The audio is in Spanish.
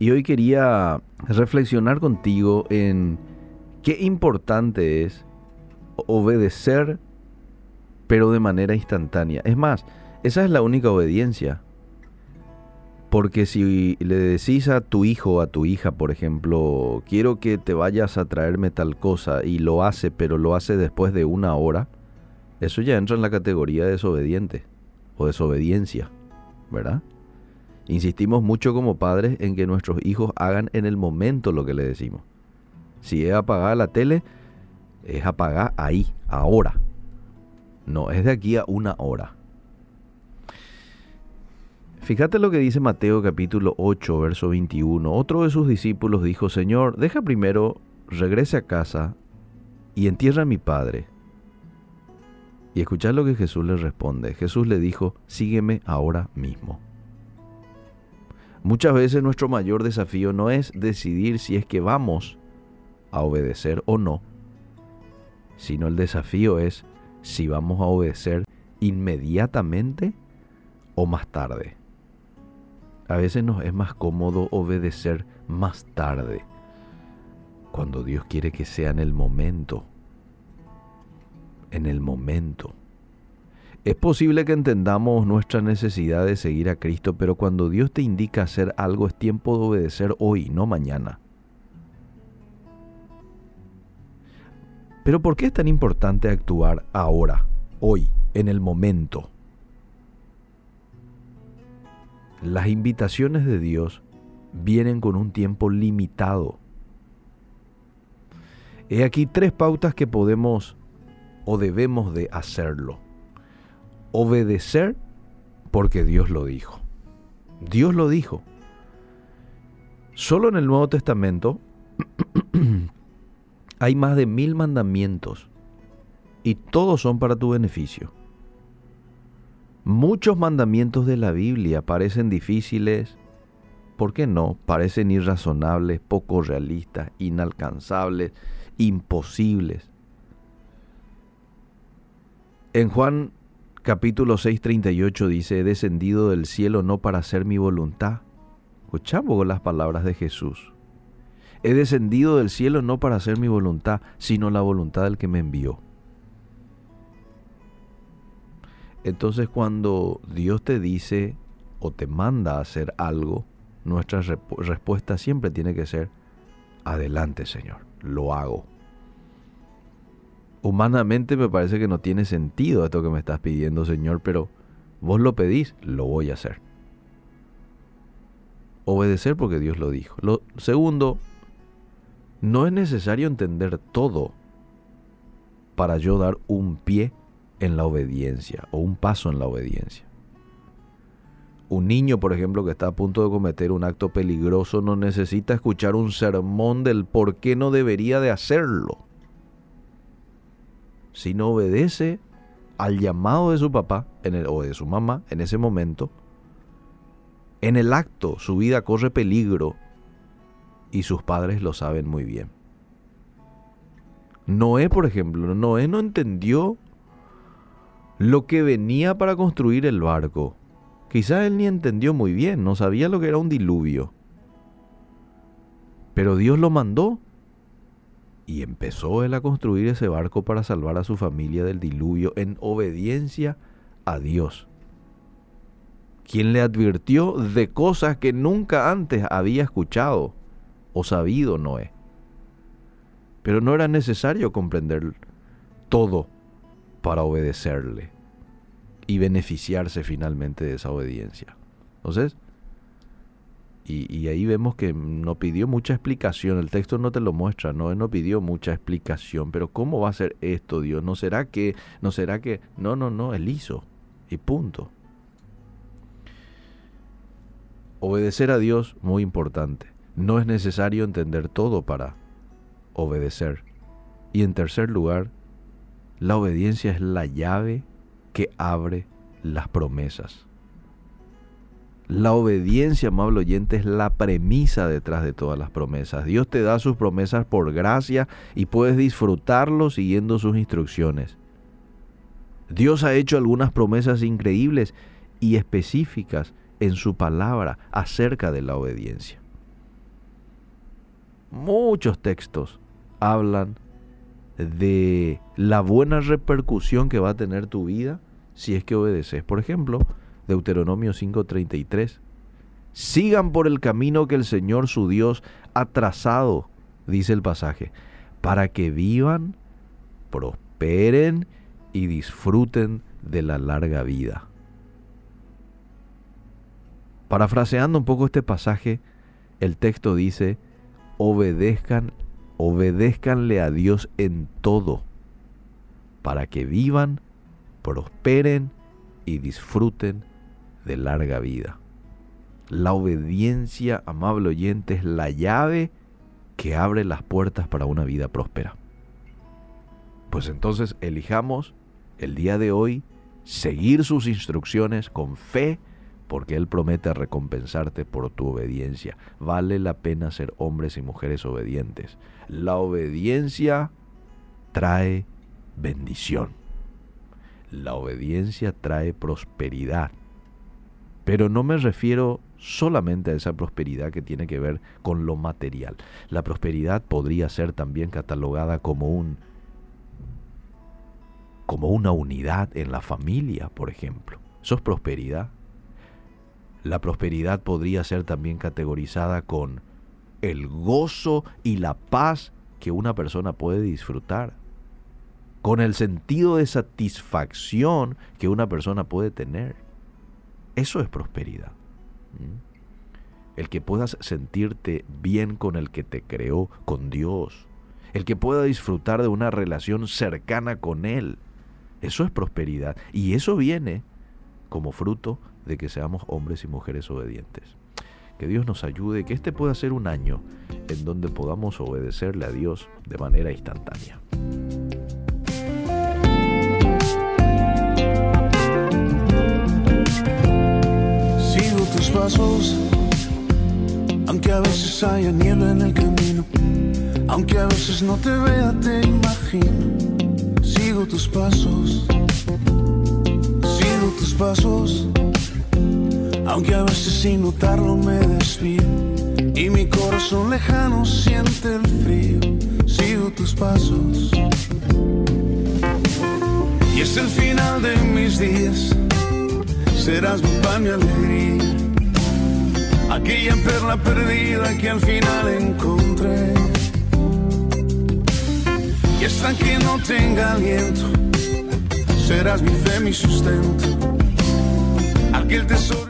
Y hoy quería reflexionar contigo en qué importante es obedecer, pero de manera instantánea. Es más, esa es la única obediencia. Porque si le decís a tu hijo o a tu hija, por ejemplo, quiero que te vayas a traerme tal cosa y lo hace, pero lo hace después de una hora, eso ya entra en la categoría de desobediente o desobediencia, ¿verdad? Insistimos mucho como padres en que nuestros hijos hagan en el momento lo que le decimos. Si es apagar la tele, es apagar ahí, ahora. No, es de aquí a una hora. Fíjate lo que dice Mateo capítulo 8, verso 21. Otro de sus discípulos dijo, Señor, deja primero, regrese a casa y entierra a mi padre. Y escuchad lo que Jesús le responde. Jesús le dijo, sígueme ahora mismo. Muchas veces nuestro mayor desafío no es decidir si es que vamos a obedecer o no, sino el desafío es si vamos a obedecer inmediatamente o más tarde. A veces nos es más cómodo obedecer más tarde, cuando Dios quiere que sea en el momento. En el momento. Es posible que entendamos nuestra necesidad de seguir a Cristo, pero cuando Dios te indica hacer algo es tiempo de obedecer hoy, no mañana. Pero ¿por qué es tan importante actuar ahora, hoy, en el momento? Las invitaciones de Dios vienen con un tiempo limitado. He aquí tres pautas que podemos o debemos de hacerlo. Obedecer porque Dios lo dijo. Dios lo dijo. Solo en el Nuevo Testamento hay más de mil mandamientos y todos son para tu beneficio. Muchos mandamientos de la Biblia parecen difíciles, ¿por qué no? Parecen irrazonables, poco realistas, inalcanzables, imposibles. En Juan capítulo 6:38 dice, he descendido del cielo no para hacer mi voluntad. Escuchamos las palabras de Jesús. He descendido del cielo no para hacer mi voluntad, sino la voluntad del que me envió. Entonces cuando Dios te dice o te manda a hacer algo, nuestra respuesta siempre tiene que ser, adelante Señor, lo hago. Humanamente me parece que no tiene sentido esto que me estás pidiendo Señor, pero vos lo pedís, lo voy a hacer. Obedecer porque Dios lo dijo. Lo segundo, no es necesario entender todo para yo dar un pie en la obediencia o un paso en la obediencia. Un niño, por ejemplo, que está a punto de cometer un acto peligroso no necesita escuchar un sermón del por qué no debería de hacerlo. Si no obedece al llamado de su papá o de su mamá en ese momento, en el acto su vida corre peligro y sus padres lo saben muy bien. Noé, por ejemplo, Noé no entendió lo que venía para construir el barco. Quizás él ni entendió muy bien, no sabía lo que era un diluvio. Pero Dios lo mandó y empezó él a construir ese barco para salvar a su familia del diluvio en obediencia a Dios, quien le advirtió de cosas que nunca antes había escuchado o sabido Noé. Pero no era necesario comprender todo para obedecerle y beneficiarse finalmente de esa obediencia. Entonces, y, ahí vemos que no pidió mucha explicación, el texto no te lo muestra, no, no pidió mucha explicación, pero ¿cómo va a ser esto, Dios? ¿No será que, no será que, no, no, no, él hizo, y punto. Obedecer a Dios, muy importante. No es necesario entender todo para obedecer. Y en tercer lugar, la obediencia es la llave que abre las promesas. La obediencia, amable oyente, es la premisa detrás de todas las promesas. Dios te da sus promesas por gracia y puedes disfrutarlo siguiendo sus instrucciones. Dios ha hecho algunas promesas increíbles y específicas en su palabra acerca de la obediencia. muchos textos hablan de la buena repercusión que va a tener tu vida si es que obedeces. Por ejemplo, Deuteronomio 5:33. Sigan por el camino que el Señor su Dios ha trazado, dice el pasaje, para que vivan, prosperen y disfruten de la larga vida. Parafraseando un poco este pasaje, el texto dice, obedezcan, obedézcanle a Dios en todo, para que vivan, prosperen y disfruten de larga vida. La obediencia, amable oyente, es la llave que abre las puertas para una vida próspera. Pues entonces elijamos el día de hoy seguir sus instrucciones con fe, porque Él promete recompensarte por tu obediencia. Vale la pena ser hombres y mujeres obedientes. La obediencia trae bendición. La obediencia trae prosperidad. Pero no me refiero solamente a esa prosperidad que tiene que ver con lo material. La prosperidad podría ser también catalogada como un como una unidad en la familia, por ejemplo. Eso es prosperidad. La prosperidad podría ser también categorizada con el gozo y la paz que una persona puede disfrutar, con el sentido de satisfacción que una persona puede tener. Eso es prosperidad. El que puedas sentirte bien con el que te creó, con Dios. El que pueda disfrutar de una relación cercana con Él. Eso es prosperidad. Y eso viene como fruto de que seamos hombres y mujeres obedientes. Que Dios nos ayude, que este pueda ser un año en donde podamos obedecerle a Dios de manera instantánea. Pasos, aunque a veces haya niebla en el camino, aunque a veces no te vea, te imagino. Sigo tus pasos, sigo tus pasos aunque a veces sin notarlo me desvío y mi corazón lejano siente el frío, sigo tus pasos. Y es el final de mis días, serás mi pan, mi alegría. Aquella perla perdida que al final encontré. Y hasta que no tenga aliento, serás mi fe, mi sustento. Aquel tesoro.